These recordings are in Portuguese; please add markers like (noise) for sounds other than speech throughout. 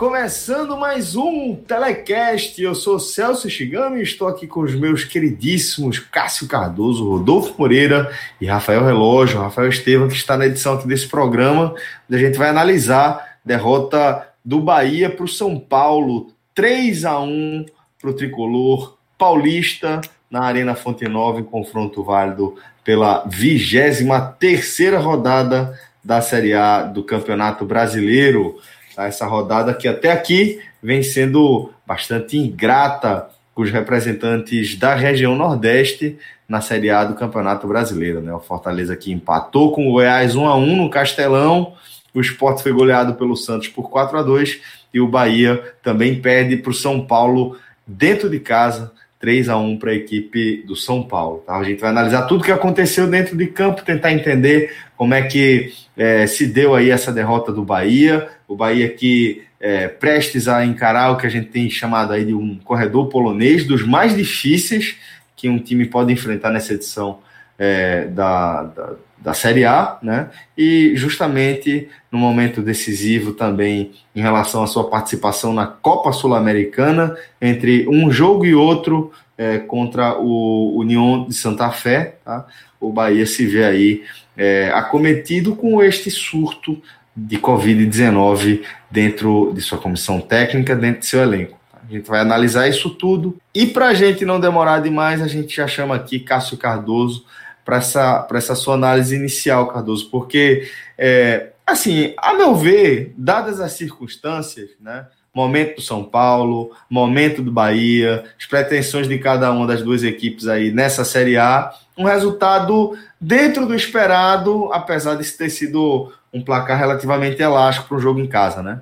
Começando mais um Telecast. Eu sou Celso Shigami e estou aqui com os meus queridíssimos Cássio Cardoso, Rodolfo Moreira e Rafael Relógio, Rafael Estevam, que está na edição aqui desse programa, onde a gente vai analisar a derrota do Bahia para o São Paulo, 3 a 1 para o tricolor paulista na Arena Fonte Nova, em confronto válido pela 23 terceira rodada da Série A do Campeonato Brasileiro. Tá? Essa rodada que até aqui vem sendo bastante ingrata com os representantes da região Nordeste na Série A do Campeonato Brasileiro. Né? O Fortaleza que empatou com o Goiás 1 a 1 no Castelão. O Sport foi goleado pelo Santos por 4 a 2 e o Bahia também perde para o São Paulo dentro de casa 3 a 1 para a equipe do São Paulo. Tá? A gente vai analisar tudo que aconteceu dentro de campo, tentar entender como é que é, se deu aí essa derrota do Bahia. O Bahia que é, prestes a encarar o que a gente tem chamado aí de um corredor polonês, dos mais difíceis que um time pode enfrentar nessa edição é, da, da, da Série A, né? E justamente no momento decisivo também em relação à sua participação na Copa Sul-Americana, entre um jogo e outro é, contra o União de Santa Fé, tá? o Bahia se vê aí é, acometido com este surto de Covid-19 dentro de sua comissão técnica, dentro de seu elenco. A gente vai analisar isso tudo. E para a gente não demorar demais, a gente já chama aqui Cássio Cardoso para essa, essa sua análise inicial, Cardoso, porque, é, assim, a meu ver, dadas as circunstâncias, né? Momento do São Paulo, momento do Bahia, as pretensões de cada uma das duas equipes aí nessa Série A, um resultado dentro do esperado, apesar de ter sido um placar relativamente elástico para um jogo em casa, né?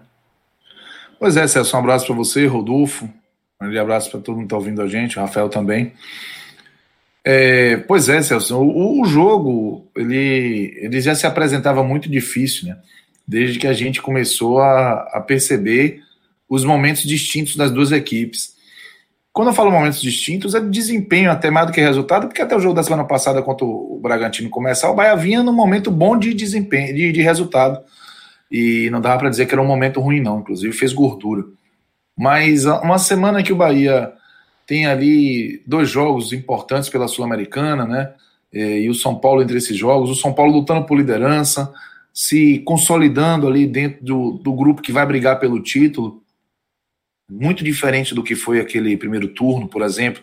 Pois é, Celso, um abraço para você, Rodolfo. Um grande abraço para todo mundo que está ouvindo a gente, o Rafael também. É, pois é, Celso, o, o, jogo ele, ele já se apresentava muito difícil, né? Desde que a gente começou a, a perceber os momentos distintos das duas equipes. Quando eu falo momentos distintos, é desempenho até mais do que resultado, porque até o jogo da semana passada, contra o Bragantino começar, o Bahia vinha num momento bom de desempenho, de, de resultado. E não dava para dizer que era um momento ruim, não. Inclusive fez gordura. Mas uma semana que o Bahia tem ali dois jogos importantes pela Sul-Americana, né? É, e o São Paulo entre esses jogos, o São Paulo lutando por liderança, se consolidando ali dentro do, do grupo que vai brigar pelo título, muito diferente do que foi aquele primeiro turno, por exemplo,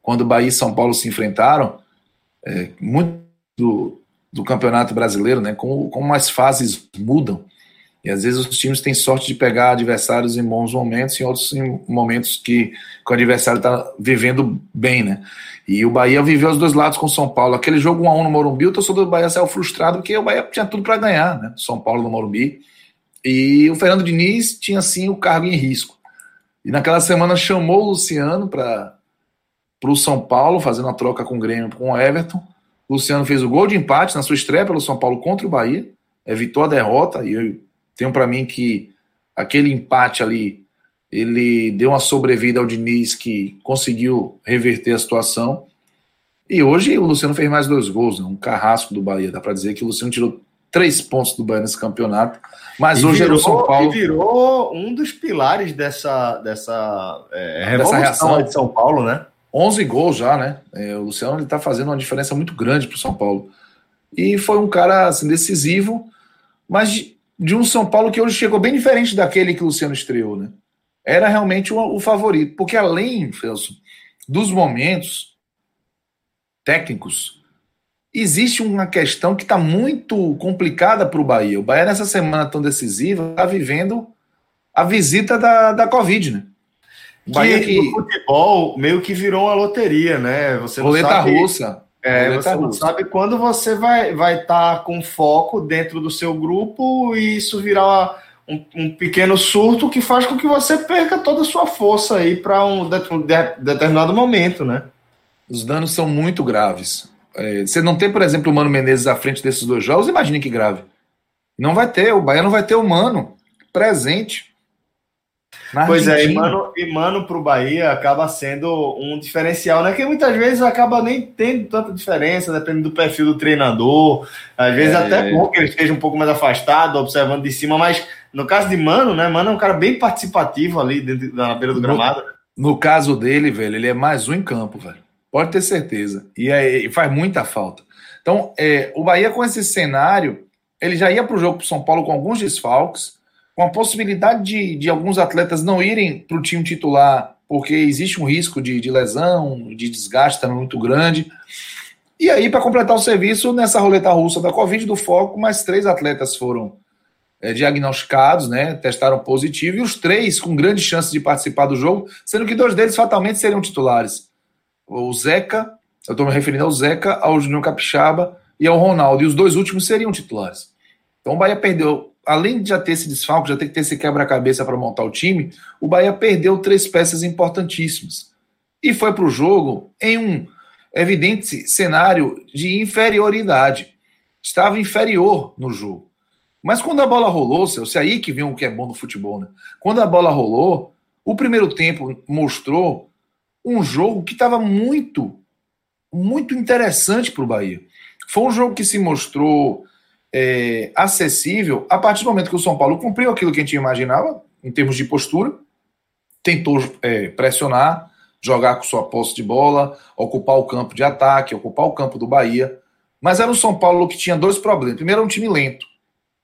quando Bahia e São Paulo se enfrentaram, é, muito do, do Campeonato Brasileiro, né? Como, como as fases mudam. E às vezes os times têm sorte de pegar adversários em bons momentos, em outros em momentos que, que o adversário está vivendo bem, né? E o Bahia viveu os dois lados com o São Paulo. Aquele jogo 1x1 no Morumbi, o torcedor do Bahia saiu frustrado porque o Bahia tinha tudo para ganhar, né? São Paulo no Morumbi. E o Fernando Diniz tinha sim o cargo em risco. E naquela semana chamou o Luciano para o São Paulo, fazendo a troca com o Grêmio com o Everton. O Luciano fez o gol de empate na sua estreia pelo São Paulo contra o Bahia, evitou a derrota e eu tenho para mim que aquele empate ali ele deu uma sobrevida ao Diniz que conseguiu reverter a situação. E hoje o Luciano fez mais dois gols, né? um carrasco do Bahia. Dá para dizer que o Luciano tirou três pontos do Bahia nesse campeonato. Mas e hoje virou, era o São Paulo. E virou um dos pilares dessa, dessa, é, dessa reação de São Paulo, né? 11 gols já, né? É, o Luciano está fazendo uma diferença muito grande para o São Paulo. E foi um cara assim, decisivo, mas de um São Paulo que hoje chegou bem diferente daquele que o Luciano estreou, né? Era realmente o, o favorito, porque além, Felso, dos momentos técnicos, existe uma questão que está muito complicada para o Bahia. O Bahia, nessa semana tão decisiva, está vivendo a visita da, da Covid, né? O Bahia que, que... futebol meio que virou uma loteria, né? Você Roleta sabe... russa. É, você não sabe quando você vai estar vai tá com foco dentro do seu grupo e isso virar um, um, pequeno surto que faz com que você perca toda a sua força aí para um de, de, determinado momento, né? Os danos são muito graves. É, você não tem, por exemplo, o Mano Menezes à frente desses dois jogos, imagine que grave. Não vai ter, o Bahia não vai ter o Mano presente. Pois é, e Mano, e Mano para o Bahia acaba sendo um diferencial, né? Que muitas vezes acaba nem tendo tanta diferença, dependendo do perfil do treinador. Às vezes é, até é. bom que ele esteja um pouco mais afastado, observando de cima, mas no caso de Mano, né? Mano é um cara bem participativo ali dentro, na beira do gramado. No, no caso dele, velho, ele é mais um em campo, velho. Pode ter certeza. E, é, e faz muita falta. Então, é, o Bahia com esse cenário, ele já ia para o jogo para São Paulo com alguns desfalques, com a possibilidade de, de alguns atletas não irem para o time titular, porque existe um risco de, de lesão, de desgaste também muito grande. E aí, para completar o serviço, nessa roleta russa da Covid do Foco, mais três atletas foram é, diagnosticados, né, testaram positivo, e os três com grande chance de participar do jogo, sendo que dois deles fatalmente seriam titulares. O Zeca, eu estou me referindo ao Zeca, ao Júnior Capixaba e ao Ronaldo, e os dois últimos seriam titulares. Então o Bahia perdeu, além de já ter esse desfalque, já ter que ter esse quebra-cabeça para montar o time, o Bahia perdeu três peças importantíssimas. E foi para o jogo em um evidente cenário de inferioridade. Estava inferior no jogo. Mas quando a bola rolou, Celso, é aí que vem o que é bom do futebol, né? Quando a bola rolou, o primeiro tempo mostrou um jogo que estava muito, muito interessante para o Bahia. Foi um jogo que se mostrou é, acessível a partir do momento que o São Paulo cumpriu aquilo que a gente imaginava, em termos de postura, tentou é, pressionar, jogar com sua posse de bola, ocupar o campo de ataque, ocupar o campo do Bahia. Mas era o São Paulo que tinha dois problemas. Primeiro, era um time lento.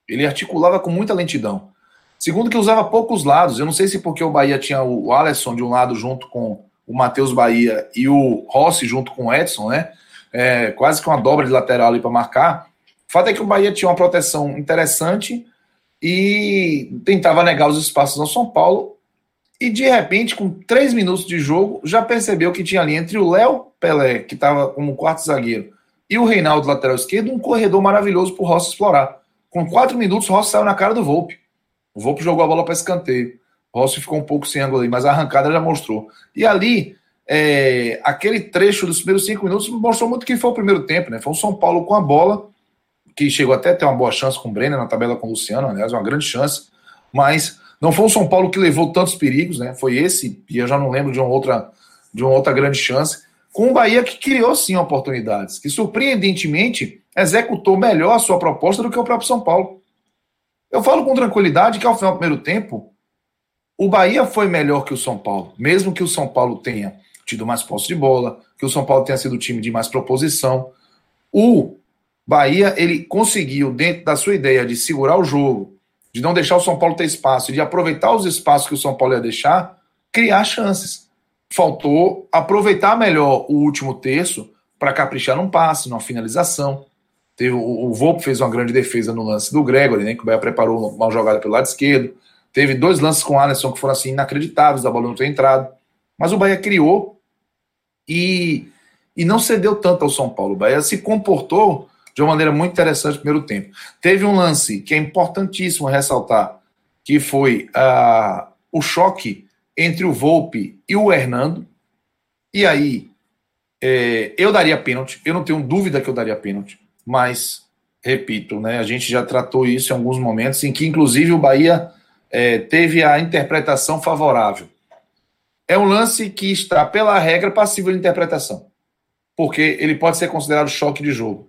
Ele articulava com muita lentidão. Segundo, que usava poucos lados. Eu não sei se porque o Bahia tinha o Alisson de um lado junto com o Matheus Bahia e o Rossi junto com o Edson, né? É, quase que uma dobra de lateral ali para marcar. O fato é que o Bahia tinha uma proteção interessante e tentava negar os espaços ao São Paulo. E de repente, com três minutos de jogo, já percebeu que tinha ali entre o Léo Pelé, que estava como quarto zagueiro, e o Reinaldo, lateral esquerdo, um corredor maravilhoso para o Rossi explorar. Com quatro minutos, o Rossi saiu na cara do Volpe. O Volpe jogou a bola para escanteio. Rossi ficou um pouco sem ângulo ali, mas a arrancada já mostrou. E ali, é, aquele trecho dos primeiros cinco minutos mostrou muito que foi o primeiro tempo, né? Foi o São Paulo com a bola, que chegou até a ter uma boa chance com o Brenner na tabela com o Luciano, aliás, uma grande chance, mas não foi o São Paulo que levou tantos perigos, né? Foi esse, e eu já não lembro de uma outra, de uma outra grande chance, com o Bahia que criou sim oportunidades, que surpreendentemente executou melhor a sua proposta do que o próprio São Paulo. Eu falo com tranquilidade que ao final do primeiro tempo, o Bahia foi melhor que o São Paulo, mesmo que o São Paulo tenha tido mais posse de bola, que o São Paulo tenha sido o time de mais proposição. O Bahia, ele conseguiu, dentro da sua ideia de segurar o jogo, de não deixar o São Paulo ter espaço, de aproveitar os espaços que o São Paulo ia deixar, criar chances. Faltou aproveitar melhor o último terço para caprichar num passe, numa finalização. Teve, o, o Volpe fez uma grande defesa no lance do Gregory, né, que o Bahia preparou uma jogada pelo lado esquerdo. Teve dois lances com o Alisson que foram assim inacreditáveis, da bola não ter entrado. Mas o Bahia criou e, e não cedeu tanto ao São Paulo. O Bahia se comportou de uma maneira muito interessante no primeiro tempo. Teve um lance que é importantíssimo ressaltar, que foi uh, o choque entre o Volpe e o Hernando. E aí, é, eu daria pênalti. Eu não tenho dúvida que eu daria pênalti mas, repito, né, a gente já tratou isso em alguns momentos, em que inclusive o Bahia é, teve a interpretação favorável. É um lance que está, pela regra, passível de interpretação, porque ele pode ser considerado choque de jogo.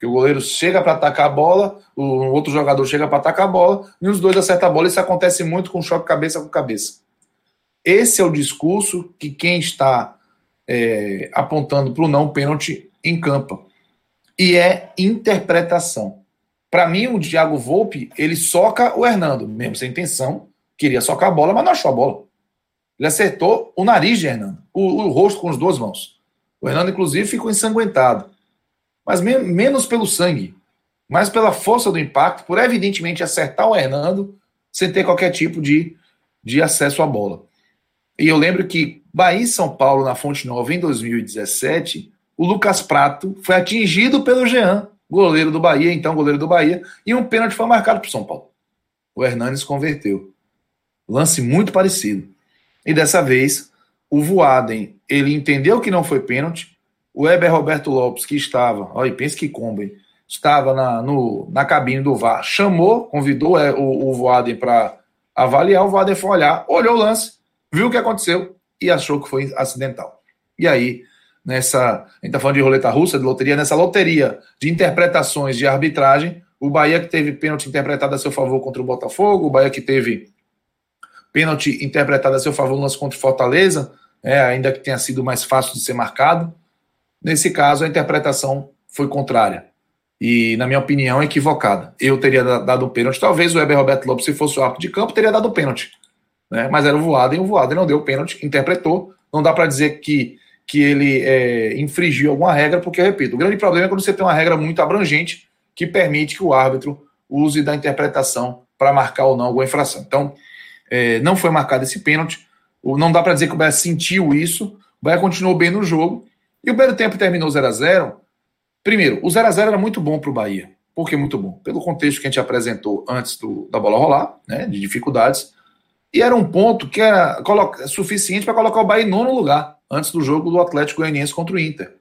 Que o goleiro chega para atacar a bola, o outro jogador chega para atacar a bola, e os dois acertam a bola. Isso acontece muito com choque cabeça com cabeça. Esse é o discurso que quem está é, apontando para o não pênalti encampa e é interpretação. Para mim, o Thiago Volpe, ele soca o Hernando, mesmo sem intenção, queria socar a bola, mas não achou a bola. Ele acertou o nariz de Hernando, o, o rosto com as duas mãos. O Hernando, inclusive, ficou ensanguentado. mas me menos pelo sangue, mais pela força do impacto, por evidentemente acertar o Hernando sem ter qualquer tipo de, de acesso à bola. E eu lembro que Bahia e São Paulo, na Fonte Nova, em 2017, o Lucas Prato foi atingido pelo Jean, goleiro do Bahia, então goleiro do Bahia, e um pênalti foi marcado para São Paulo. O Hernanes converteu. Lance muito parecido. E dessa vez, o Voaden, ele entendeu que não foi pênalti. O Weber Roberto Lopes, que estava, olha, pensa que combo, hein? estava na, no, na cabine do VAR, chamou, convidou é, o, o Voaden para avaliar. O Voaden foi olhar, olhou o lance, viu o que aconteceu e achou que foi acidental. E aí, nessa. A gente está falando de roleta russa, de loteria, nessa loteria de interpretações de arbitragem, o Bahia que teve pênalti interpretado a seu favor contra o Botafogo, o Bahia que teve pênalti interpretado a seu favor no lance contra o Fortaleza, é, ainda que tenha sido mais fácil de ser marcado. Nesse caso, a interpretação foi contrária. E, na minha opinião, equivocada. Eu teria dado o pênalti. Talvez o Weber Roberto Lopes, se fosse o árbitro de campo, teria dado o pênalti. Né? Mas era o voado e o voado não deu pênalti, interpretou. Não dá para dizer que que ele é, infringiu alguma regra, porque, repito, o grande problema é quando você tem uma regra muito abrangente que permite que o árbitro use da interpretação para marcar ou não alguma infração. Então, é, não foi marcado esse pênalti, não dá para dizer que o Bahia sentiu isso, o Bahia continuou bem no jogo, e o primeiro tempo terminou 0 a 0 Primeiro, o 0 a 0 era muito bom para o Bahia. Por que muito bom? Pelo contexto que a gente apresentou antes do, da bola rolar, né, de dificuldades, e era um ponto que era suficiente para colocar o Bahia em nono lugar antes do jogo do Atlético Goianiense contra o Inter.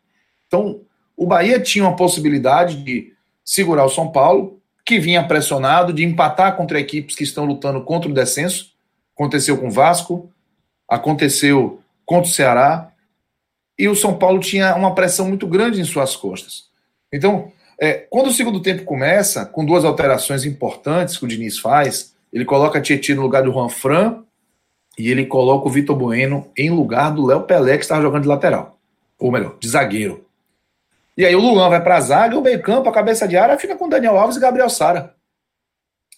Então, o Bahia tinha uma possibilidade de segurar o São Paulo, que vinha pressionado, de empatar contra equipes que estão lutando contra o descenso. Aconteceu com o Vasco, aconteceu contra o Ceará, e o São Paulo tinha uma pressão muito grande em suas costas. Então, é, quando o segundo tempo começa, com duas alterações importantes que o Diniz faz, ele coloca Tietchan no lugar do Juan Fran e ele coloca o Vitor Bueno em lugar do Léo Pelé, que estava jogando de lateral. Ou melhor, de zagueiro. E aí o Luan vai para a zaga, o meio-campo, a cabeça de área, fica com Daniel Alves e Gabriel Sara.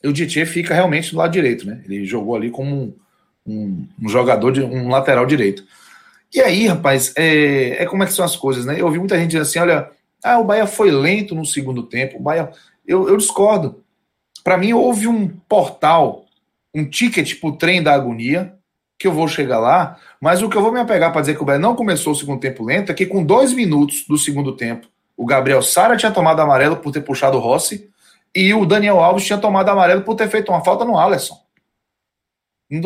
E o Tietchan fica realmente do lado direito, né? Ele jogou ali como um, um, um jogador, de um lateral direito. E aí, rapaz, é, é, como é que são as coisas, né? Eu ouvi muita gente dizendo assim: olha, ah, o Bahia foi lento no segundo tempo. O Bahia. Eu, eu discordo. Para mim, houve um portal, um ticket pro trem da agonia, que eu vou chegar lá, mas o que eu vou me apegar para dizer que o Bahia não começou o segundo tempo lento é que com dois minutos do segundo tempo, o Gabriel Sara tinha tomado amarelo por ter puxado o Rossi e o Daniel Alves tinha tomado amarelo por ter feito uma falta no Alisson.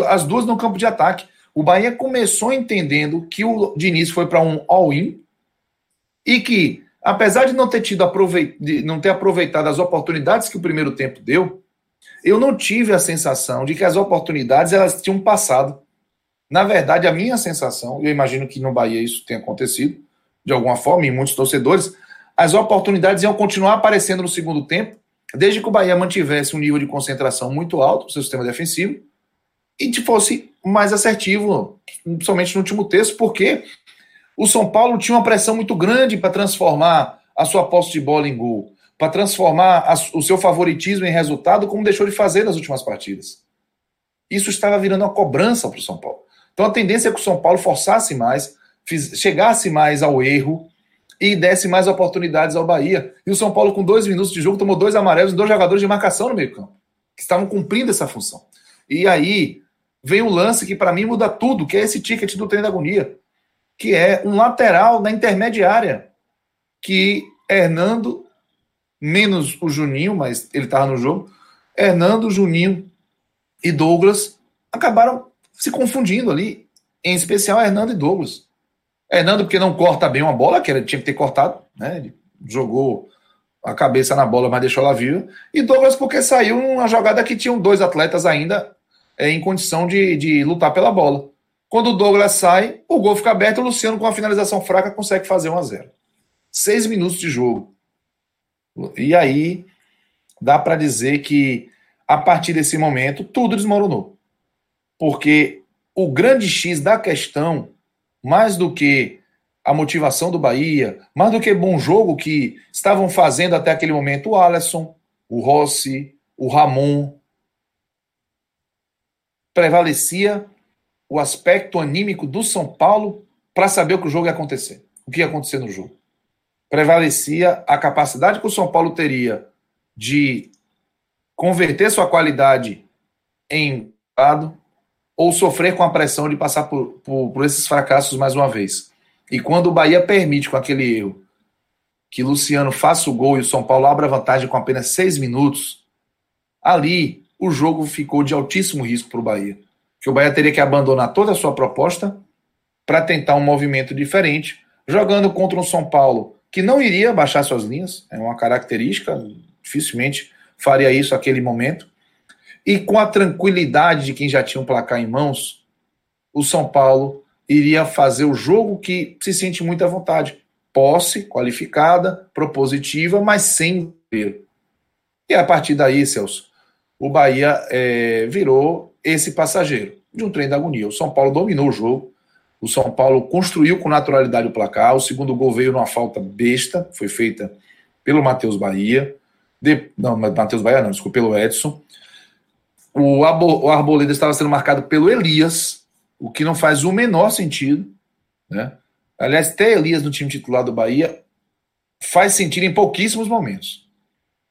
As duas no campo de ataque. O Bahia começou entendendo que o Diniz foi para um all-in e que, apesar de não ter tido aproveit... não ter aproveitado as oportunidades que o primeiro tempo deu, eu não tive a sensação de que as oportunidades elas tinham passado. Na verdade, a minha sensação, eu imagino que no Bahia isso tenha acontecido, de alguma forma, em muitos torcedores, as oportunidades iam continuar aparecendo no segundo tempo, desde que o Bahia mantivesse um nível de concentração muito alto no seu sistema defensivo e fosse mais assertivo, principalmente no último terço, porque o São Paulo tinha uma pressão muito grande para transformar a sua posse de bola em gol, para transformar a, o seu favoritismo em resultado, como deixou de fazer nas últimas partidas. Isso estava virando uma cobrança para o São Paulo. Então a tendência é que o São Paulo forçasse mais, chegasse mais ao erro e desse mais oportunidades ao Bahia. E o São Paulo, com dois minutos de jogo, tomou dois amarelos e dois jogadores de marcação no meio-campo, que estavam cumprindo essa função. E aí vem um lance que, para mim, muda tudo, que é esse ticket do trem da agonia, que é um lateral na intermediária, que Hernando, menos o Juninho, mas ele estava no jogo, Hernando, Juninho e Douglas acabaram se confundindo ali, em especial Hernando e Douglas. Hernando, porque não corta bem uma bola, que ele tinha que ter cortado, né? Ele jogou a cabeça na bola, mas deixou ela viva. E Douglas, porque saiu uma jogada que tinham dois atletas ainda é, em condição de, de lutar pela bola. Quando o Douglas sai, o gol fica aberto, o Luciano, com a finalização fraca, consegue fazer 1 a 0 Seis minutos de jogo. E aí, dá para dizer que, a partir desse momento, tudo desmoronou. Porque o grande X da questão, mais do que a motivação do Bahia, mais do que bom jogo que estavam fazendo até aquele momento o Alisson, o Rossi, o Ramon, prevalecia o aspecto anímico do São Paulo para saber o que o jogo ia acontecer, o que ia acontecer no jogo. prevalecia a capacidade que o São Paulo teria de converter sua qualidade em dado ou sofrer com a pressão de passar por, por, por, esses fracassos mais uma vez. E quando o Bahia permite com aquele erro que Luciano faça o gol e o São Paulo abra vantagem com apenas seis minutos, ali o jogo ficou de altíssimo risco para o Bahia. Que o Bahia teria que abandonar toda a sua proposta para tentar um movimento diferente, jogando contra um São Paulo que não iria baixar suas linhas, é uma característica, dificilmente faria isso naquele momento. E com a tranquilidade de quem já tinha um placar em mãos, o São Paulo iria fazer o jogo que se sente muito à vontade. Posse, qualificada, propositiva, mas sem ver. E a partir daí, Celso, o Bahia é, virou esse passageiro de um trem da agonia. O São Paulo dominou o jogo, o São Paulo construiu com naturalidade o placar. O segundo gol veio numa falta besta, foi feita pelo Matheus Bahia. De, não, Matheus Bahia não, desculpa, pelo Edson. O, Arboleda estava sendo marcado pelo Elias, o que não faz o menor sentido. Né? Aliás, ter Elias no time titular do Bahia faz sentido em pouquíssimos momentos.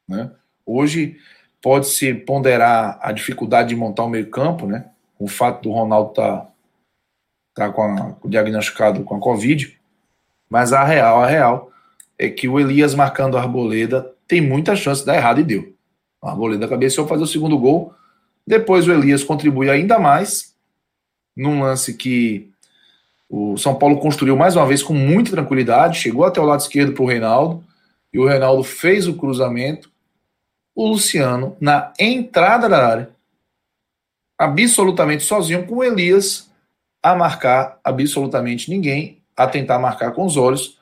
Né? Hoje pode-se ponderar a dificuldade de montar o meio-campo, né? o fato do Ronaldo estar tá tá com diagnosticado com a Covid, mas a real, a real, é que o Elias marcando a Arboleda tem muita chance de dar errado e deu. A Arboleda cabeceou fazer o segundo gol, depois o Elias contribui ainda mais, num lance que o São Paulo construiu mais uma vez com muita tranquilidade, chegou até o lado esquerdo para o Reinaldo, e o Reinaldo fez o cruzamento. O Luciano, na entrada da área, absolutamente sozinho, com o Elias a marcar absolutamente ninguém, a tentar marcar com os olhos.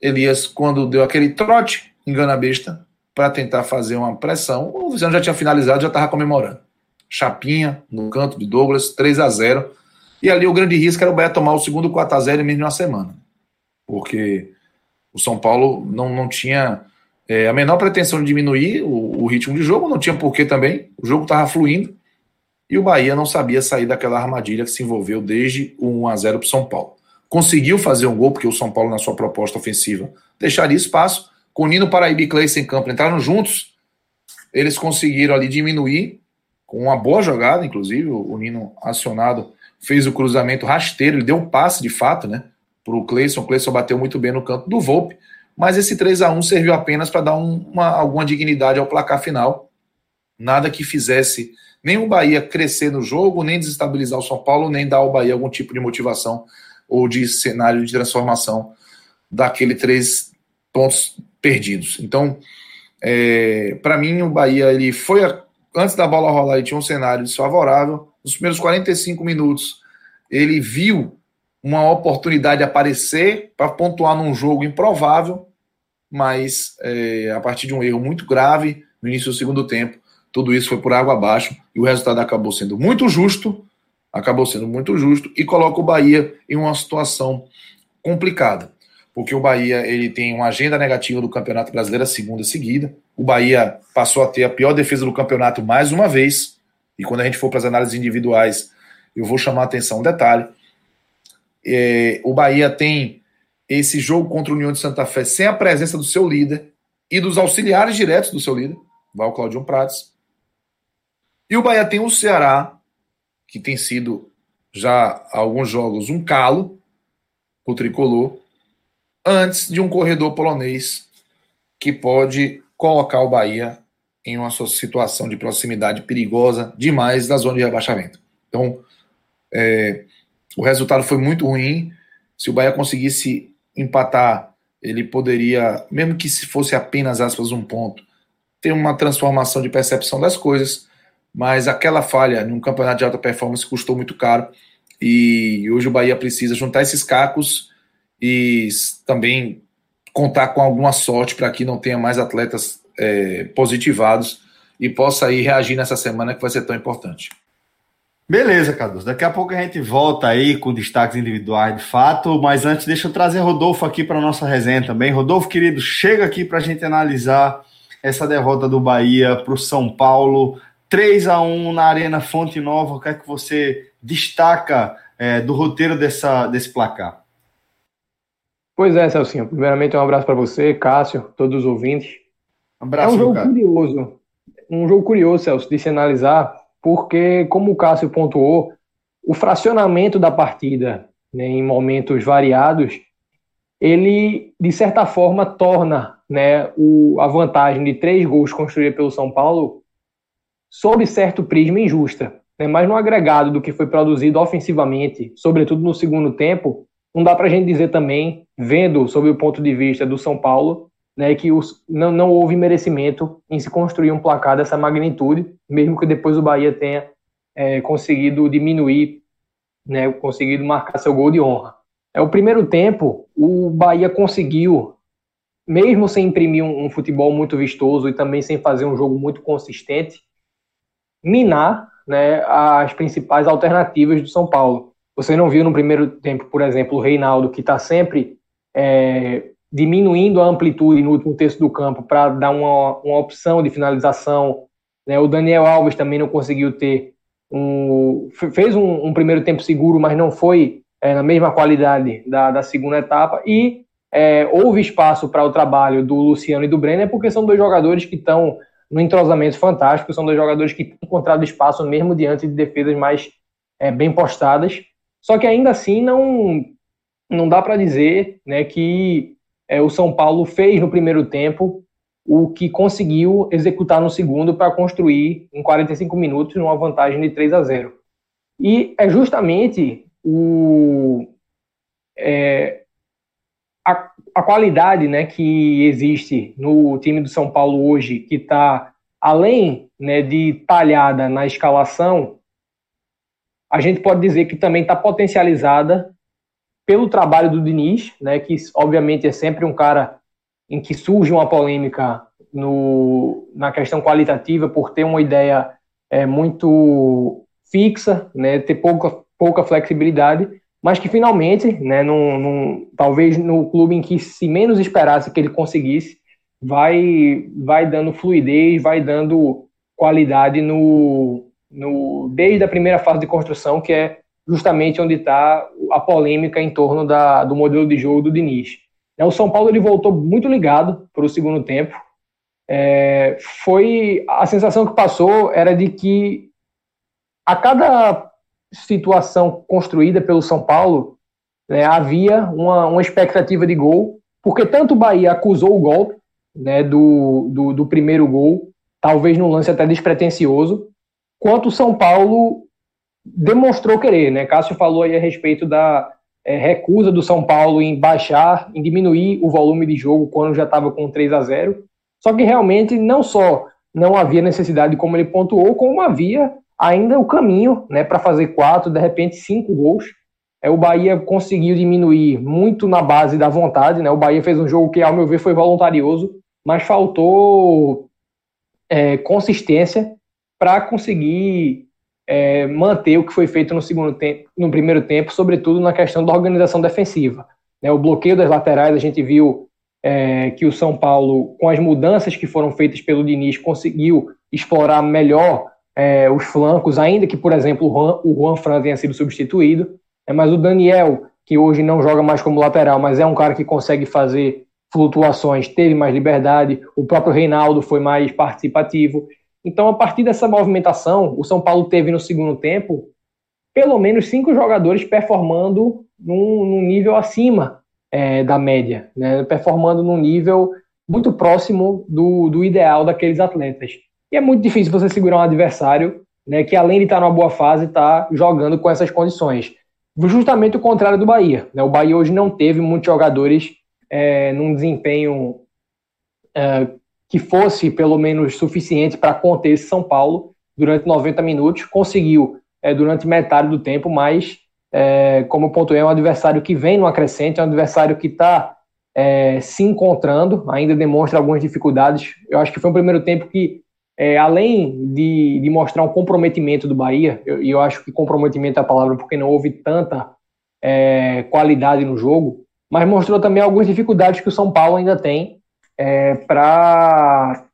Elias, quando deu aquele trote, engana a besta, para tentar fazer uma pressão, o Luciano já tinha finalizado, já estava comemorando. Chapinha, no canto de Douglas, 3 a 0 E ali o grande risco era o Bahia tomar o segundo 4 a 0 em menos de uma semana. Porque o São Paulo não, não tinha é, a menor pretensão de diminuir o, o ritmo de jogo, não tinha porquê também. O jogo estava fluindo. E o Bahia não sabia sair daquela armadilha que se envolveu desde o 1 a 0 para o São Paulo. Conseguiu fazer um gol, porque o São Paulo, na sua proposta ofensiva, deixaria espaço. Com Nino Paraíba e Cleiton em campo entraram juntos. Eles conseguiram ali diminuir, com uma boa jogada, inclusive. O Nino acionado fez o cruzamento rasteiro, ele deu um passe de fato, né? Para o Cleison. O Cleison bateu muito bem no canto do Volpe. Mas esse 3 a 1 serviu apenas para dar um, uma, alguma dignidade ao placar final. Nada que fizesse nem o Bahia crescer no jogo, nem desestabilizar o São Paulo, nem dar ao Bahia algum tipo de motivação ou de cenário de transformação daquele três pontos perdidos. Então, é, para mim, o Bahia ele foi antes da bola rolar, ele tinha um cenário desfavorável. Nos primeiros 45 minutos, ele viu uma oportunidade aparecer para pontuar num jogo improvável, mas é, a partir de um erro muito grave no início do segundo tempo, tudo isso foi por água abaixo e o resultado acabou sendo muito justo, acabou sendo muito justo e coloca o Bahia em uma situação complicada, porque o Bahia ele tem uma agenda negativa do Campeonato Brasileiro segunda seguida. O Bahia passou a ter a pior defesa do campeonato mais uma vez. E quando a gente for para as análises individuais, eu vou chamar a atenção um detalhe. É, o Bahia tem esse jogo contra o União de Santa Fé sem a presença do seu líder e dos auxiliares diretos do seu líder, Val Claudio Prates. E o Bahia tem o Ceará, que tem sido já alguns jogos um calo o tricolor, antes de um corredor polonês que pode colocar o Bahia em uma situação de proximidade perigosa demais da zona de rebaixamento. Então, é, o resultado foi muito ruim. Se o Bahia conseguisse empatar, ele poderia, mesmo que se fosse apenas aspas um ponto, ter uma transformação de percepção das coisas mas aquela falha num campeonato de alta performance custou muito caro e hoje o Bahia precisa juntar esses cacos e também contar com alguma sorte para que não tenha mais atletas é, positivados e possa aí reagir nessa semana que vai ser tão importante. Beleza, Cadu. Daqui a pouco a gente volta aí com destaques individuais de fato, mas antes deixa eu trazer Rodolfo aqui para nossa resenha também. Rodolfo, querido, chega aqui para a gente analisar essa derrota do Bahia para o São Paulo 3 a 1 na Arena Fonte Nova, o que é que você destaca é, do roteiro dessa, desse placar? Pois é, Celcinho. Primeiramente, um abraço para você, Cássio, todos os ouvintes. Um abraço, é um jogo cara. curioso. Um jogo curioso, Celso, de se analisar, porque, como o Cássio pontuou, o fracionamento da partida né, em momentos variados, ele, de certa forma, torna né, o, a vantagem de três gols construída pelo São Paulo sob certo prisma injusta. Né, mas no agregado do que foi produzido ofensivamente, sobretudo no segundo tempo, não dá para a gente dizer também, vendo sob o ponto de vista do São Paulo, né, que os, não, não houve merecimento em se construir um placar dessa magnitude, mesmo que depois o Bahia tenha é, conseguido diminuir, né, conseguido marcar seu gol de honra. É o primeiro tempo, o Bahia conseguiu, mesmo sem imprimir um, um futebol muito vistoso e também sem fazer um jogo muito consistente, minar né, as principais alternativas do São Paulo. Você não viu no primeiro tempo, por exemplo, o Reinaldo, que está sempre é, diminuindo a amplitude no último terço do campo para dar uma, uma opção de finalização. Né? O Daniel Alves também não conseguiu ter um. fez um, um primeiro tempo seguro, mas não foi é, na mesma qualidade da, da segunda etapa. E é, houve espaço para o trabalho do Luciano e do Brenner, porque são dois jogadores que estão no entrosamento fantástico, são dois jogadores que têm encontrado espaço mesmo diante de defesas mais é, bem postadas. Só que ainda assim não, não dá para dizer né, que é, o São Paulo fez no primeiro tempo o que conseguiu executar no segundo para construir em 45 minutos uma vantagem de 3 a 0. E é justamente o, é, a, a, qualidade né, que existe no time do São Paulo hoje, que está além né, de talhada na escalação, a gente pode dizer que também está potencializada pelo trabalho do Diniz, né, que obviamente é sempre um cara em que surge uma polêmica no, na questão qualitativa por ter uma ideia é, muito fixa, né, ter pouca, pouca flexibilidade, mas que finalmente, né, num, num, talvez no clube em que se menos esperasse que ele conseguisse, vai, vai dando fluidez, vai dando qualidade no, no, desde a primeira fase de construção, que é justamente onde está a polêmica em torno da, do modelo de jogo do Diniz. O São Paulo ele voltou muito ligado para o segundo tempo. É, foi a sensação que passou era de que a cada situação construída pelo São Paulo né, havia uma, uma expectativa de gol, porque tanto o Bahia acusou o golpe né, do, do, do primeiro gol, talvez num lance até despretensioso, quanto o São Paulo demonstrou querer, né? Cássio falou aí a respeito da é, recusa do São Paulo em baixar, em diminuir o volume de jogo quando já estava com 3 a 0 Só que realmente não só não havia necessidade, como ele pontuou, como havia ainda o caminho né, para fazer quatro, de repente cinco gols. É, o Bahia conseguiu diminuir muito na base da vontade. Né? O Bahia fez um jogo que, ao meu ver, foi voluntarioso, mas faltou é, consistência para conseguir é, manter o que foi feito no segundo tempo, no primeiro tempo, sobretudo na questão da organização defensiva. Né, o bloqueio das laterais, a gente viu é, que o São Paulo, com as mudanças que foram feitas pelo Diniz, conseguiu explorar melhor é, os flancos, ainda que, por exemplo, o Juan, o Juan Fran tenha sido substituído. É, mas o Daniel, que hoje não joga mais como lateral, mas é um cara que consegue fazer flutuações, teve mais liberdade. O próprio Reinaldo foi mais participativo. Então, a partir dessa movimentação, o São Paulo teve no segundo tempo pelo menos cinco jogadores performando num, num nível acima é, da média, né? performando num nível muito próximo do, do ideal daqueles atletas. E é muito difícil você segurar um adversário né, que, além de estar numa boa fase, está jogando com essas condições. Justamente o contrário do Bahia. Né? O Bahia hoje não teve muitos jogadores é, num desempenho é, que fosse pelo menos suficiente para conter esse São Paulo durante 90 minutos. Conseguiu é, durante metade do tempo, mas, é, como pontuei, é um adversário que vem no acrescente, é um adversário que está é, se encontrando, ainda demonstra algumas dificuldades. Eu acho que foi um primeiro tempo que, é, além de, de, mostrar um comprometimento do Bahia, e eu, eu, acho que comprometimento é a palavra porque não houve tanta é, qualidade no jogo, mas mostrou também algumas dificuldades que o São Paulo ainda tem é, para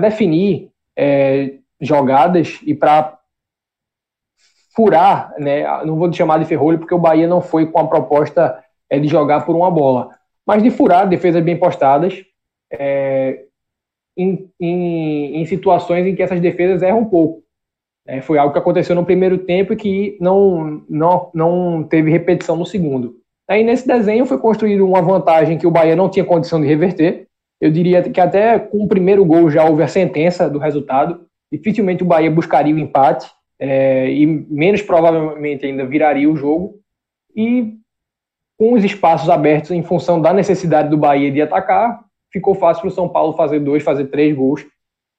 definir é, jogadas e para furar, né, não vou chamar de ferrolho porque o Bahia não foi com a proposta é, de jogar por uma bola, mas de furar defesas bem postadas é, em, em, em, situações em que essas defesas erram um pouco. É, foi algo que aconteceu no primeiro tempo e que não, não, não teve repetição no segundo. Aí nesse desenho foi construído uma vantagem que o Bahia não tinha condição de reverter. Eu diria que até com o primeiro gol já houve a sentença do resultado. Dificilmente o Bahia buscaria o empate é, e menos provavelmente ainda viraria o jogo. E com os espaços abertos em função da necessidade do Bahia de atacar, ficou fácil para o São Paulo fazer dois, fazer três gols.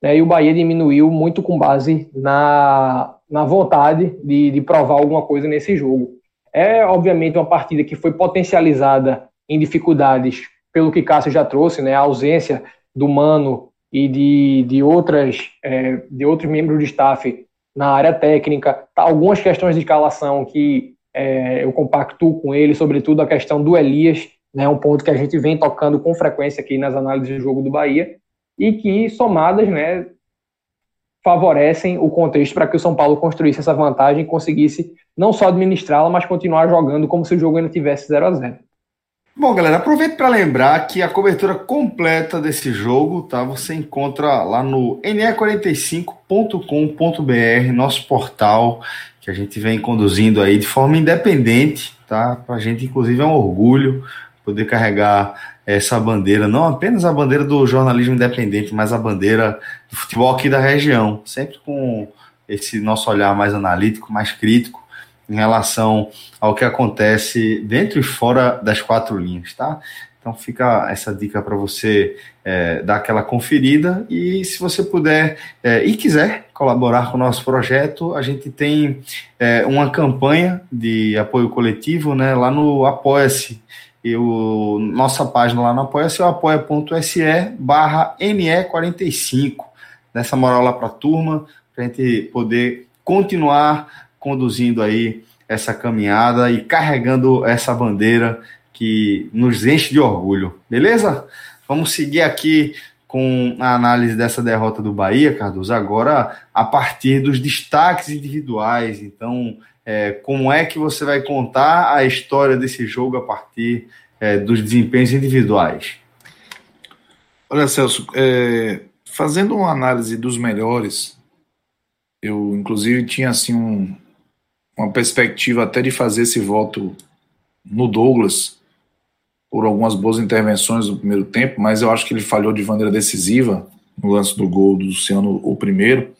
Né, e o Bahia diminuiu muito com base na, na vontade de, de provar alguma coisa nesse jogo. É, obviamente, uma partida que foi potencializada em dificuldades pelo que Cássio já trouxe, né, a ausência do Mano e de, de, outras, é, de outros membros do staff na área técnica, tá, algumas questões de escalação que é, eu compactuo com ele, sobretudo a questão do Elias, né, um ponto que a gente vem tocando com frequência aqui nas análises do jogo do Bahia, e que somadas né, favorecem o contexto para que o São Paulo construísse essa vantagem e conseguisse não só administrá-la, mas continuar jogando como se o jogo ainda tivesse 0 a 0 Bom, galera, aproveito para lembrar que a cobertura completa desse jogo, tá? Você encontra lá no ne45.com.br, nosso portal que a gente vem conduzindo aí de forma independente, tá? Para a gente, inclusive, é um orgulho poder carregar essa bandeira, não apenas a bandeira do jornalismo independente, mas a bandeira do futebol aqui da região, sempre com esse nosso olhar mais analítico, mais crítico em relação ao que acontece dentro e fora das quatro linhas, tá? Então fica essa dica para você é, dar aquela conferida e se você puder é, e quiser colaborar com o nosso projeto, a gente tem é, uma campanha de apoio coletivo né, lá no Apoia-se. E o, nossa página lá no Apoia-se é apoia.se barra NE45. Dessa moral lá para a turma, para a gente poder continuar conduzindo aí essa caminhada e carregando essa bandeira que nos enche de orgulho, beleza? Vamos seguir aqui com a análise dessa derrota do Bahia, Cardoso, agora a partir dos destaques individuais. Então, é, como é que você vai contar a história desse jogo a partir é, dos desempenhos individuais? Olha, Celso, é, fazendo uma análise dos melhores, eu inclusive tinha assim um, uma perspectiva até de fazer esse voto no Douglas por algumas boas intervenções no primeiro tempo, mas eu acho que ele falhou de maneira decisiva no lance do gol do Luciano, o primeiro.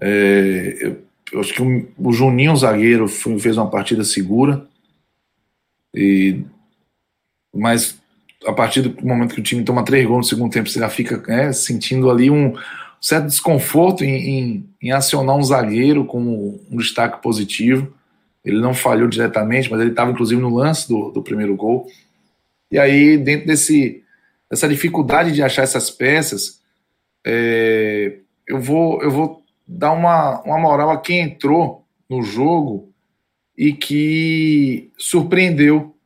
É, eu, eu, acho que o, o Juninho, o zagueiro, foi, fez uma partida segura, e, mas a partir do momento que o time toma três gols no segundo tempo, você já fica né, sentindo ali um, certo desconforto em, em, em, acionar um zagueiro como um destaque positivo. Ele não falhou diretamente, mas ele estava inclusive no lance do, do primeiro gol. E aí, dentro desse, dessa dificuldade de achar essas peças, é, eu, vou, eu vou dar uma, uma moral a quem entrou no jogo e que surpreendeu,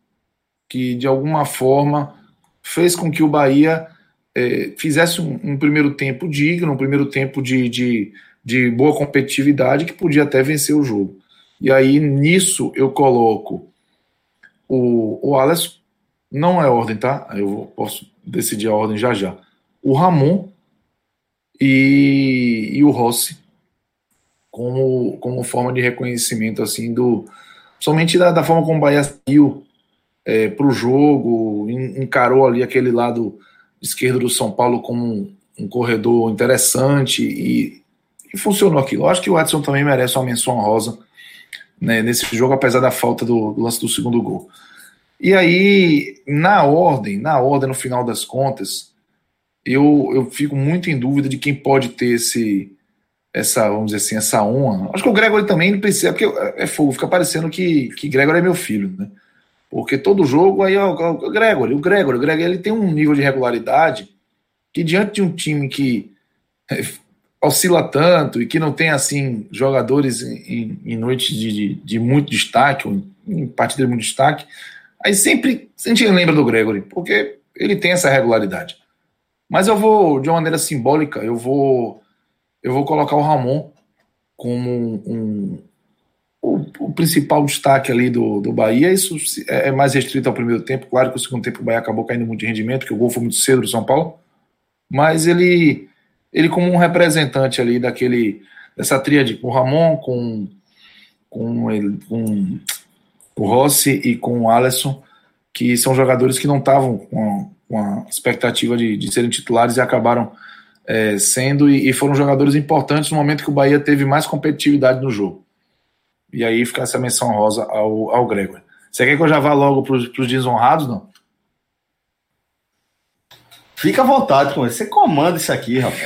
que de alguma forma fez com que o Bahia é, fizesse um, um, primeiro tempo digno, um primeiro tempo de, de, de boa competitividade que podia até vencer o jogo. E aí nisso eu coloco o, o Alisson, não é ordem, tá? Eu posso decidir a ordem já já. O Ramon e, e o Rossi como, como forma de reconhecimento assim do somente da, da forma como o Bahia saiu é, para o jogo, encarou ali aquele lado esquerdo do São Paulo como um, um corredor interessante e, e, funcionou aquilo. Eu acho que o Edson também merece uma menção rosa né, nesse jogo, apesar da falta do, do, lance do segundo gol. E aí, na ordem, na ordem, no final das contas, eu, eu fico muito em dúvida de quem pode ter esse, essa, vamos dizer assim, essa honra. Acho que o Gregory também precisa, porque é fogo, fica parecendo que, que Gregory é meu filho, né? Porque todo jogo aí, o Gregory, o Gregory, o Gregory, ele tem um nível de regularidade que diante de um time que é, oscila tanto e que não tem assim jogadores em, em noites de, de, de, muito destaque, ou em partidas de muito destaque, aí sempre a gente lembra do Gregory, porque ele tem essa regularidade. Mas eu vou, de uma maneira simbólica, eu vou eu vou colocar o Ramon como um, o, o, principal destaque ali do, do Bahia. Isso é, é mais restrito ao primeiro tempo. Claro que o segundo tempo o Bahia acabou caindo muito de rendimento, porque o gol foi muito cedo do São Paulo. Mas ele, ele como um representante ali daquele dessa tríade com o Ramon, com, com, ele, com o Rossi e com o Alisson, que são jogadores que não estavam com, com, a expectativa de, de serem titulares e acabaram é, sendo e, e, foram jogadores importantes no momento que o Bahia teve mais competitividade no jogo. E aí fica essa menção rosa ao, ao Gregor. Você quer que eu já vá logo para os desonrados, não? Fica à vontade com isso. Você comanda isso aqui, rapaz.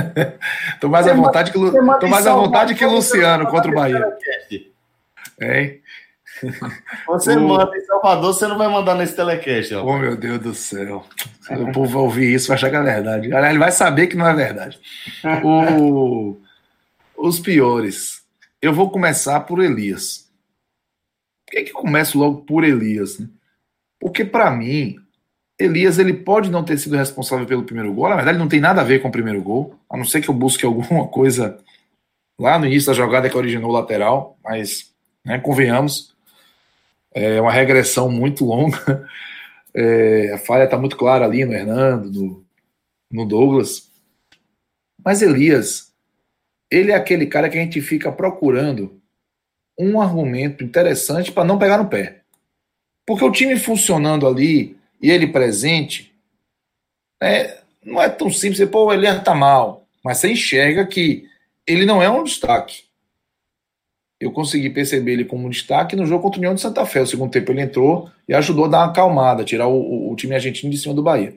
(laughs) tô mais à vontade que, tô mais à vontade que Luciano contra o Bahia. Hein? Você (laughs) o... manda em Salvador, você não vai mandar nesse telecast. Ó. Oh, meu Deus do céu. o povo vai ouvir isso, vai achar que é verdade. Ele vai saber que não é verdade. O... Os piores. Eu vou começar por Elias. Por que, que eu começo logo por Elias? Né? Porque, para mim, Elias ele pode não ter sido responsável pelo primeiro gol. Na verdade, não tem nada a ver com o primeiro gol, a não ser que eu busque alguma (laughs) coisa lá no início da jogada que originou o lateral. Mas, né, convenhamos, é uma regressão muito longa. (laughs) É, a falha está muito clara ali no Hernando, no, no Douglas. Mas Elias, ele é aquele cara que a gente fica procurando um argumento interessante para não pegar no pé. Porque o time funcionando ali e ele presente, é, não é tão simples. Pô, o Elias tá mal. Mas você enxerga que ele não é um destaque. Eu consegui perceber ele como um destaque no jogo contra o União de Santa Fé. O segundo tempo ele entrou e ajudou a dar uma acalmada, tirar o, o, o time argentino de cima do Bahia.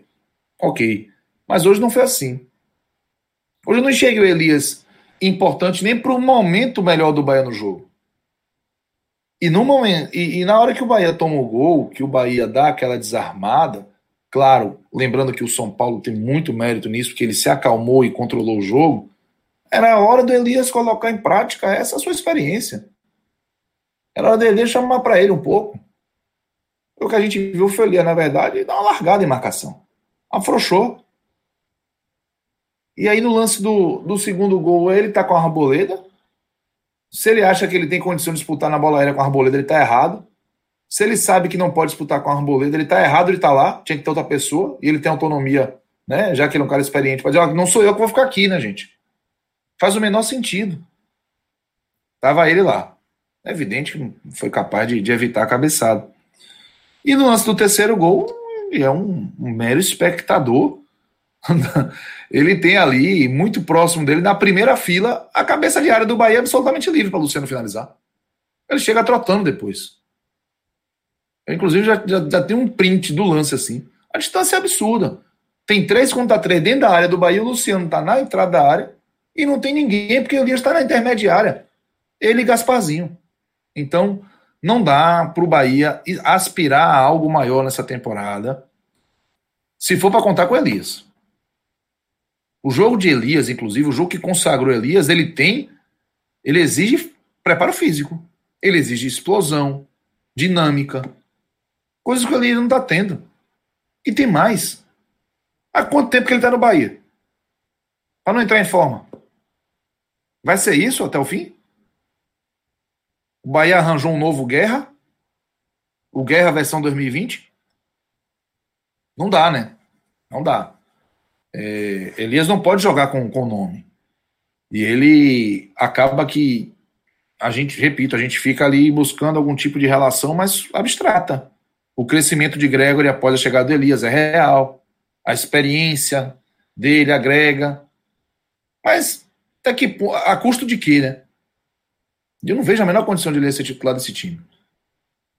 Ok. Mas hoje não foi assim. Hoje eu não enxerguei o Elias importante nem para o momento melhor do Bahia no jogo. E no momento e, e, na hora que o Bahia toma o gol, que o Bahia dá aquela desarmada, claro, lembrando que o São Paulo tem muito mérito nisso, porque ele se acalmou e controlou o jogo, era a hora do Elias colocar em prática essa sua experiência. Era hora do Elias chamar para ele um pouco. O que a gente viu foi Elias, na verdade, dar uma largada em marcação. Afrouxou. E aí no lance do, do segundo gol, ele tá com a arboleda. Se ele acha que ele tem condição de disputar na bola aérea com a arboleda, ele tá errado. Se ele sabe que não pode disputar com a arboleda, ele tá errado, ele tá lá, tinha que ter outra pessoa, e ele tem autonomia, né? Já que ele é um cara experiente, para dizer, não sou eu que vou ficar aqui, né, gente? Faz o menor sentido. Tava ele lá. É evidente que foi capaz de, de evitar a cabeçada. E no lance do terceiro gol, ele é um, um mero espectador (laughs) ele tem ali, muito próximo dele, na primeira fila, a cabeça de área do Bahia absolutamente livre para Luciano finalizar. Ele chega trotando depois. Eu, inclusive, já, já, já, tem um print do lance assim. A distância é absurda. Tem três contra três dentro da área do Bahia, o Luciano está na entrada da área e não tem ninguém, porque o Elias está na intermediária. Ele e Gasparzinho. Então, não dá para o Bahia aspirar a algo maior nessa temporada. Se for para contar com o Elias. O jogo de Elias, inclusive, o jogo que consagrou Elias, ele tem, ele exige preparo físico, ele exige explosão, dinâmica, coisas que o Elias não está tendo. E tem mais. Há quanto tempo que ele está no Bahia? Para não entrar em forma. Vai ser isso até o fim? O Bahia arranjou um novo Guerra? O Guerra versão 2020? Não dá, né? Não dá. É, Elias não pode jogar com o nome. E ele acaba que a gente, repito, a gente fica ali buscando algum tipo de relação, mas abstrata. O crescimento de Gregory após a chegada de Elias é real. A experiência dele agrega. Mas até que a custo de quê, né? Eu não vejo a menor condição de ele ser titular desse time.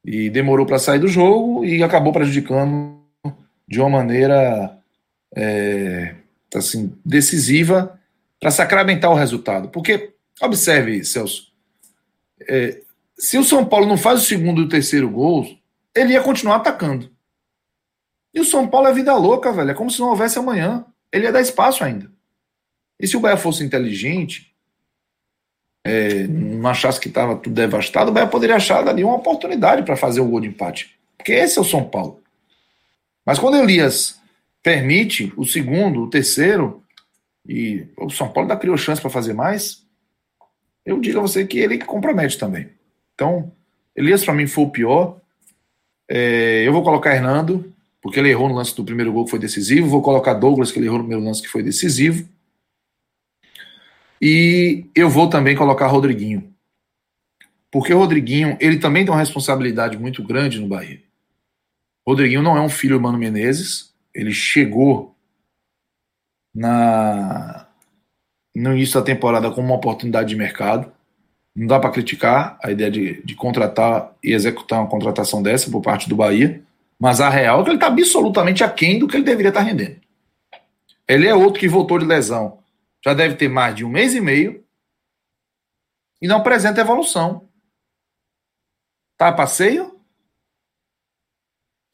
E demorou para sair do jogo e acabou prejudicando de uma maneira é, assim, decisiva para sacramentar o resultado. Porque, observe, Celso, é, se o São Paulo não faz o segundo e o terceiro gol, ele ia continuar atacando. E o São Paulo é vida louca, velho. É como se não houvesse amanhã. Ele ia dar espaço ainda. E se o Bahia fosse inteligente, é, não achasse que estava tudo devastado, o Bahia poderia achar ali uma oportunidade para fazer o gol de empate. Porque esse é o São Paulo. Mas quando Elias permite o segundo, o terceiro, e o São Paulo ainda criou chance para fazer mais, eu digo a você que ele compromete também. Então, Elias para mim foi o pior. É, eu vou colocar Hernando, porque ele errou no lance do primeiro gol que foi decisivo. Vou colocar Douglas, que ele errou no meu lance que foi decisivo. E eu vou também colocar Rodriguinho. Porque o Rodriguinho, ele também tem uma responsabilidade muito grande no Bahia. Rodriguinho não é um filho do Mano Menezes. Ele chegou na no início da temporada como uma oportunidade de mercado. Não dá para criticar a ideia de, de contratar e executar uma contratação dessa por parte do Bahia, mas a real é que ele está absolutamente aquém do que ele deveria estar tá rendendo. Ele é outro que voltou de lesão, já deve ter mais de um mês e meio e não apresenta evolução. Tá a passeio?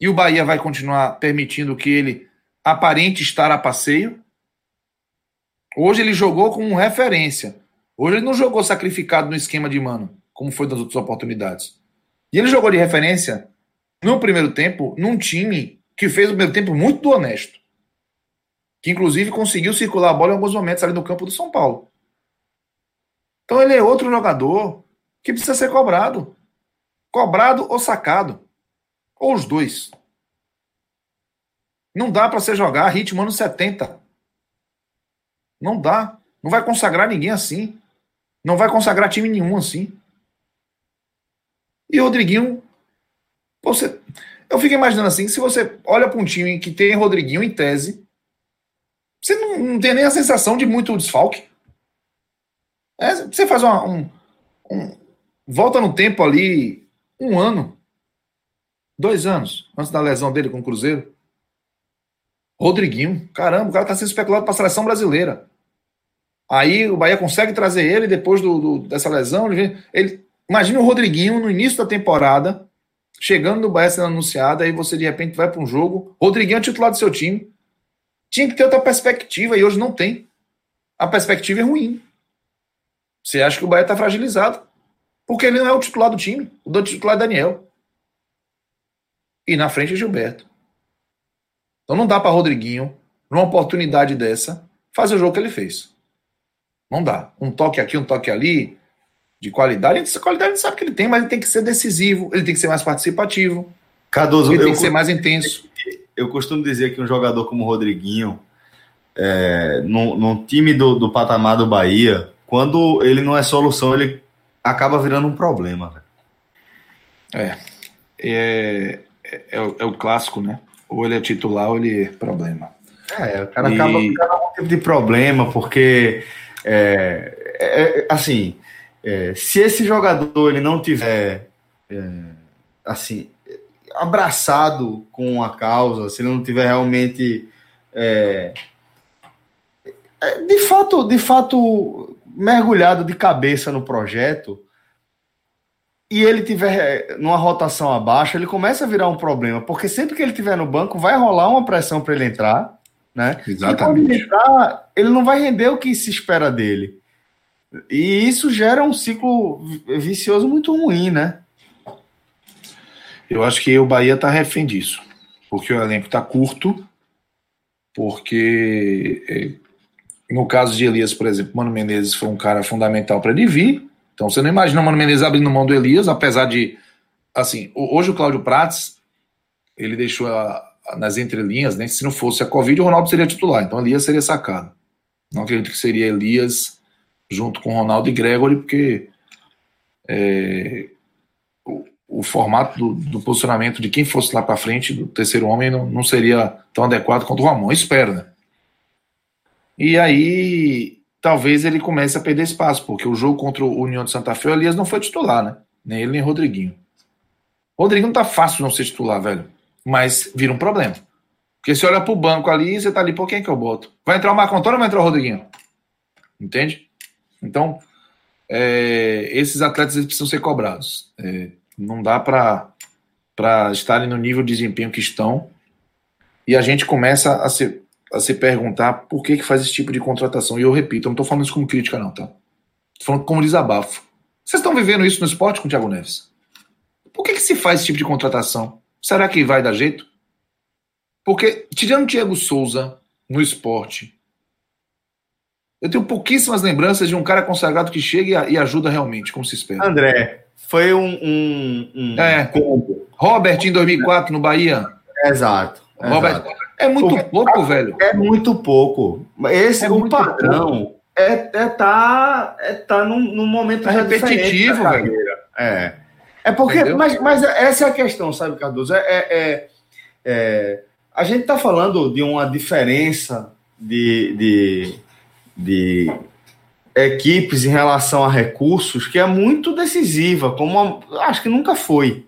E o Bahia vai continuar permitindo que ele aparente estar a passeio? Hoje ele jogou com referência. Hoje ele não jogou sacrificado no esquema de mano, como foi das outras oportunidades. E ele jogou de referência no primeiro tempo num time que fez o primeiro tempo muito honesto. Que inclusive conseguiu circular a bola em alguns momentos ali no campo do São Paulo. Então ele é outro jogador que precisa ser cobrado. Cobrado ou sacado. Ou os dois. Não dá para você jogar ritmo anos 70. Não dá. Não vai consagrar ninguém assim. Não vai consagrar time nenhum assim. E o Rodriguinho, você, eu fico imaginando assim, se você olha para um time que tem Rodriguinho em tese, você não, não tem nem a sensação de muito desfalque. É, você faz uma, um, um, volta no tempo ali um ano, dois anos antes da lesão dele com o Cruzeiro. Rodriguinho, caramba, o cara está sendo especulado para a seleção brasileira. Aí o Bahia consegue trazer ele depois do, do, dessa lesão. Ele, ele, imagina o Rodriguinho no início da temporada, chegando no Bahia sendo anunciado, aí você de repente vai para um jogo. Rodriguinho é titular do seu time. Tinha que ter outra perspectiva e hoje não tem. A perspectiva é ruim. Você acha que o Bahia está fragilizado. Porque ele não é o titular do time. O titular é Daniel. E na frente é Gilberto. Então não dá para Rodriguinho, numa oportunidade dessa, fazer o jogo que ele fez. Não dá. Um toque aqui, um toque ali, de qualidade. Essa qualidade a gente sabe que ele tem, mas ele tem que ser decisivo, ele tem que ser mais participativo. Cardoso, ele tem que ser mais intenso. Eu costumo dizer que um jogador como o Rodriguinho, é, num, num time do, do patamar do Bahia, quando ele não é solução, ele acaba virando um problema. É. É, é, é, o, é o clássico, né? Ou ele é titular ou ele é problema. É, o cara e... acaba ficando um tipo de problema, porque é, é, é, assim, se esse jogador ele não tiver assim abraçado com a causa, se ele não tiver realmente de fato, de fato mergulhado de cabeça no projeto e ele tiver numa rotação abaixo, ele começa a virar um problema, porque sempre que ele tiver no banco vai rolar uma pressão para ele entrar né? Exatamente. Ele, entrar, ele não vai render o que se espera dele. E isso gera um ciclo vicioso muito ruim, né? Eu acho que o Bahia está refém disso. Porque o elenco está curto, porque é, no caso de Elias, por exemplo, Mano Menezes foi um cara fundamental para ele vir. Então você não imagina o Mano Menezes abrindo mão do Elias, apesar de. Assim, hoje o Cláudio Prates ele deixou a, nas entrelinhas, né? Se não fosse a Covid, o Ronaldo seria titular. Então Elias seria sacado. Não acredito que seria Elias junto com Ronaldo e Gregory, porque é, o, o, formato do, do, posicionamento de quem fosse lá para frente, do terceiro homem, não, não, seria tão adequado quanto o Ramon. Espero, né? E aí, talvez ele comece a perder espaço, porque o jogo contra o União de Santa Fe, o Elias não foi titular, né? Nem ele, nem Rodriguinho. Rodriguinho tá fácil não ser titular, velho mas vira um problema. Porque se olha para o banco ali, você tá ali, por quem que eu boto? Vai entrar o Marco Antônio ou vai entrar o Rodriguinho? Entende? Então, é, esses atletas eles precisam ser cobrados. É, não dá para estarem no nível de desempenho que estão. E a gente começa a se, a se perguntar por que, que faz esse tipo de contratação. E eu repito, eu não estou falando isso como crítica, não, tá? Estou falando como desabafo. Vocês estão vivendo isso no esporte com o Thiago Neves? Por que, que se faz esse tipo de contratação? Será que vai dar jeito? Porque, tirando Diego Souza no esporte, eu tenho pouquíssimas lembranças de um cara consagrado que chega e ajuda realmente, como se espera. André, foi um, um, um é. Robert em 2004 no Bahia. Exato. Robert, exato. É muito o, pouco, é, velho. É muito pouco. Esse é o padrão é, é tá é tá num, num momento é repetitivo, velho. É. É porque, mas, mas essa é a questão, sabe, Cardoso? É, é, é, é a gente está falando de uma diferença de, de, de equipes em relação a recursos que é muito decisiva, como a, acho que nunca foi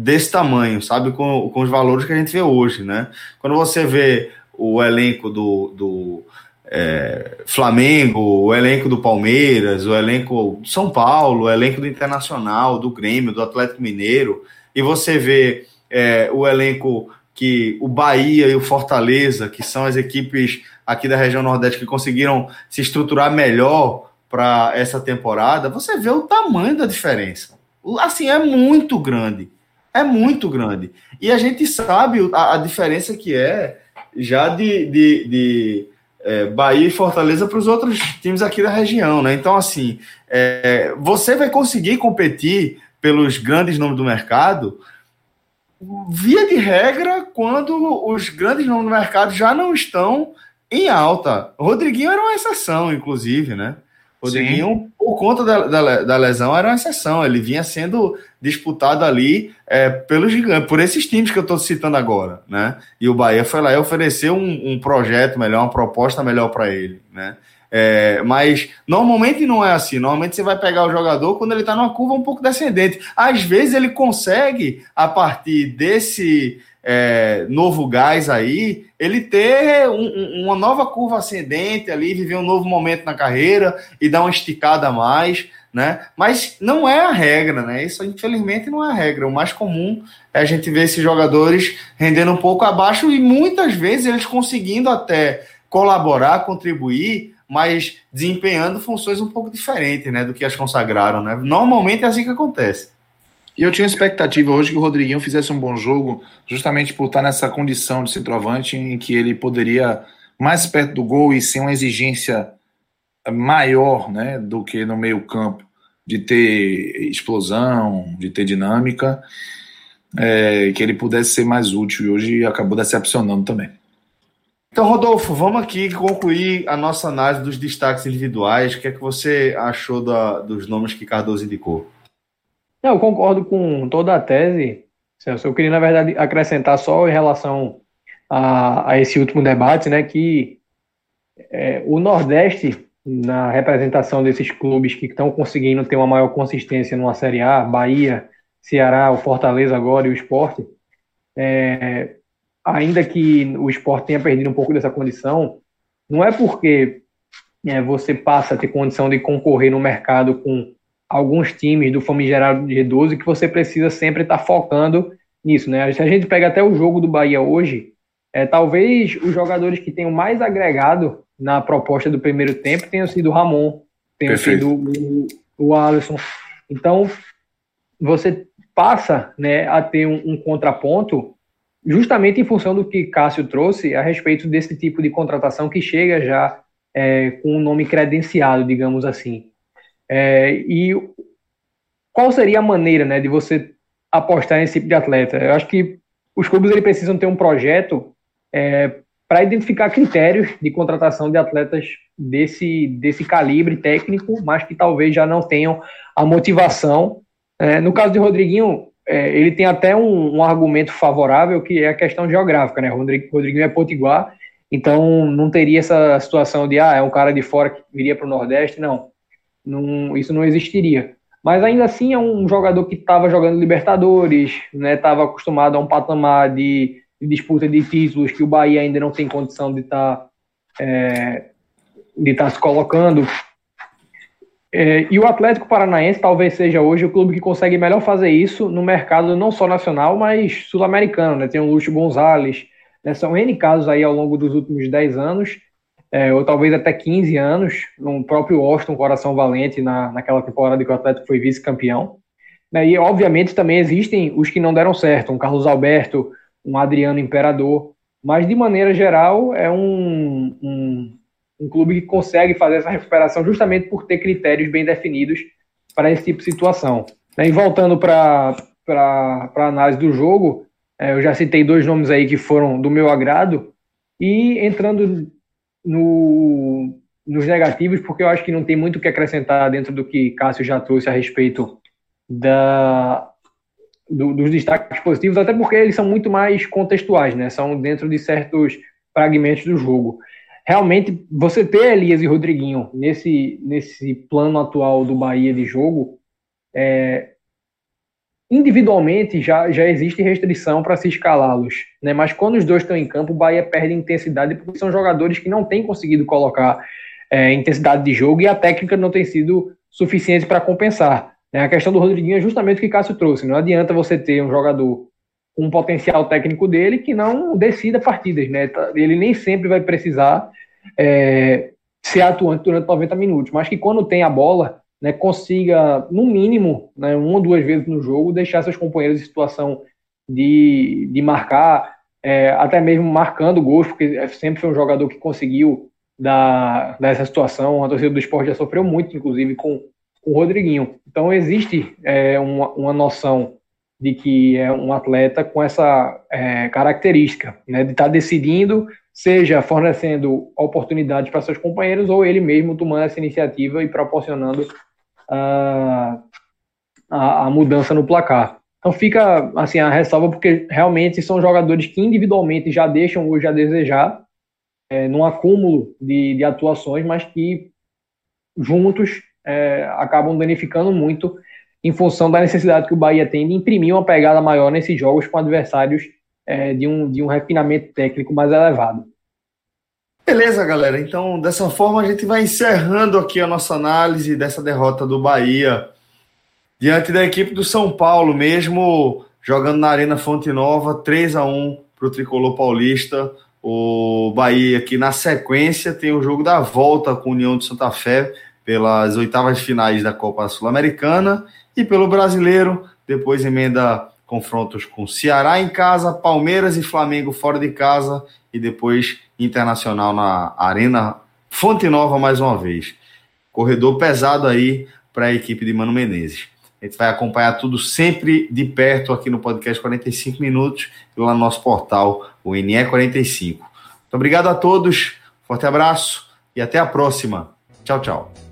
desse tamanho, sabe, com, com os valores que a gente vê hoje, né? Quando você vê o elenco do, do é, Flamengo, o elenco do Palmeiras, o elenco do São Paulo, o elenco do Internacional, do Grêmio, do Atlético Mineiro, e você vê é, o elenco que o Bahia e o Fortaleza, que são as equipes aqui da região Nordeste que conseguiram se estruturar melhor para essa temporada, você vê o tamanho da diferença. Assim, é muito grande. É muito grande. E a gente sabe a, a diferença que é já de, de, de é, Bahia e Fortaleza para os outros times aqui da região, né? Então, assim, é, você vai conseguir competir pelos grandes nomes do mercado, via de regra, quando os grandes nomes do mercado já não estão em alta. O Rodriguinho era uma exceção, inclusive, né? O Rodriguinho, Sim. por conta da, da, da, lesão, era uma exceção. Ele vinha sendo disputado ali é, pelos gigantes, por esses times que eu estou citando agora, né? E o Bahia foi lá e ofereceu um, um projeto melhor, uma proposta melhor para ele, né? É, mas normalmente não é assim. Normalmente você vai pegar o jogador quando ele está numa curva um pouco descendente. Às vezes ele consegue, a partir desse é, novo gás aí, ele ter um, uma nova curva ascendente ali, viver um novo momento na carreira e dar uma esticada a mais, né? Mas não é a regra, né? Isso infelizmente não é a regra. O mais comum é a gente ver esses jogadores rendendo um pouco abaixo e muitas vezes eles conseguindo até colaborar, contribuir, mas desempenhando funções um pouco diferentes, né, do que as consagraram, né? Normalmente é assim que acontece. E eu tinha expectativa hoje que o Rodriguinho fizesse um bom jogo, justamente por estar nessa condição de centroavante em que ele poderia mais perto do gol e sem uma exigência maior, né, do que no meio-campo, de ter explosão, de ter dinâmica, é, que ele pudesse ser mais útil e hoje acabou decepcionando também. Então, Rodolfo, vamos aqui concluir a nossa análise dos destaques individuais. O que é que você achou da, dos nomes que Cardoso indicou? Eu concordo com toda a tese, Celso. Eu queria, na verdade, acrescentar só em relação a, a esse último debate, né, que é, o Nordeste, na representação desses clubes que estão conseguindo ter uma maior consistência numa Série A, Bahia, Ceará, o Fortaleza agora e o Esporte, é, ainda que o esporte tenha perdido um pouco dessa condição, não é porque é, você passa a ter condição de concorrer no mercado com alguns times do famigerado G12 que você precisa sempre estar tá focando nisso, né? Se a gente pega até o jogo do Bahia hoje, é, talvez os jogadores que tenham mais agregado na proposta do primeiro tempo tenham sido o Ramon, tenham Perfeito. sido o, o Alisson. Então, você passa né, a ter um, um contraponto justamente em função do que Cássio trouxe a respeito desse tipo de contratação que chega já é, com um nome credenciado, digamos assim. É, e qual seria a maneira né, de você apostar nesse tipo de atleta? Eu acho que os clubes eles precisam ter um projeto é, para identificar critérios de contratação de atletas desse, desse calibre técnico, mas que talvez já não tenham a motivação. É, no caso de Rodriguinho, é, ele tem até um, um, argumento favorável que é a questão geográfica, né? Rodriguinho é potiguar, então não teria essa situação de ah, é um cara de fora que viria para o Nordeste, não não, isso não existiria. Mas ainda assim é um jogador que estava jogando Libertadores, né? Estava acostumado a um patamar de, de, disputa de títulos que o Bahia ainda não tem condição de estar tá, é, de tá se colocando. É, e o Atlético Paranaense talvez seja hoje o clube que consegue melhor fazer isso no mercado não só nacional, mas sul-americano. Né? Tem o Lúcio Gonzalez, né? são N casos aí ao longo dos últimos 10 anos é, ou talvez até 15 anos, no próprio Austin, Coração Valente, na, naquela temporada que o Atlético foi vice-campeão. Né, e, obviamente, também existem os que não deram certo, um Carlos Alberto, um Adriano Imperador, mas, de maneira geral, é um, um, um clube que consegue fazer essa recuperação justamente por ter critérios bem definidos para esse tipo de situação. E voltando para a análise do jogo, é, eu já citei dois nomes aí que foram do meu agrado, e entrando no, nos negativos, porque eu acho que não tem muito o que acrescentar dentro do que Cássio já trouxe a respeito da, do, dos destaques positivos, até porque eles são muito mais contextuais, né? São dentro de certos fragmentos do jogo. Realmente, você ter Elias e Rodriguinho nesse, nesse plano atual do Bahia de jogo, é, individualmente já, já existe restrição para se escalá-los, né? Mas quando os dois estão em campo, o Bahia perde intensidade porque são jogadores que não têm conseguido colocar é, intensidade de jogo e a técnica não tem sido suficiente para compensar. Né? A questão do Rodriguinho é justamente o que Cássio trouxe. Não adianta você ter um jogador com um potencial técnico dele que não decida partidas, né? Tá, ele nem sempre vai precisar é, ser atuante durante 90 minutos, mas que quando tem a bola, né, consiga, no mínimo, né, uma ou duas vezes no jogo, deixar seus companheiros em situação de, de marcar, é, até mesmo marcando gols, porque sempre foi um jogador que conseguiu da, dessa situação. A torcida do esporte já sofreu muito, inclusive, com, com o Rodriguinho. Então, existe é, uma, uma noção de que é um atleta com essa é, característica, né, de estar tá decidindo, seja fornecendo oportunidades para seus companheiros ou ele mesmo tomando essa iniciativa e proporcionando a, a, a mudança no placar. Então fica assim a ressalva porque realmente são jogadores que individualmente já deixam hoje a desejar é, num acúmulo de, de, atuações, mas que juntos é, acabam danificando muito em função da necessidade que o Bahia tem de imprimir uma pegada maior nesses jogos com adversários é, de, um, de um refinamento técnico mais elevado. Beleza, galera. Então, dessa forma, a gente vai encerrando aqui a nossa análise dessa derrota do Bahia diante da equipe do São Paulo, mesmo jogando na Arena Fonte Nova, 3 a 1 para o tricolor paulista. O Bahia aqui na sequência tem o jogo da volta com a União de Santa Fé pelas oitavas finais da Copa Sul-Americana e pelo Brasileiro, depois emenda confrontos com Ceará em casa, Palmeiras e Flamengo fora de casa e depois Internacional na Arena Fonte Nova mais uma vez. Corredor pesado aí para a equipe de Mano Menezes. A gente vai acompanhar tudo sempre de perto aqui no podcast 45 minutos e lá no nosso portal, o NE45. Muito obrigado a todos, forte abraço e até a próxima. Tchau, tchau.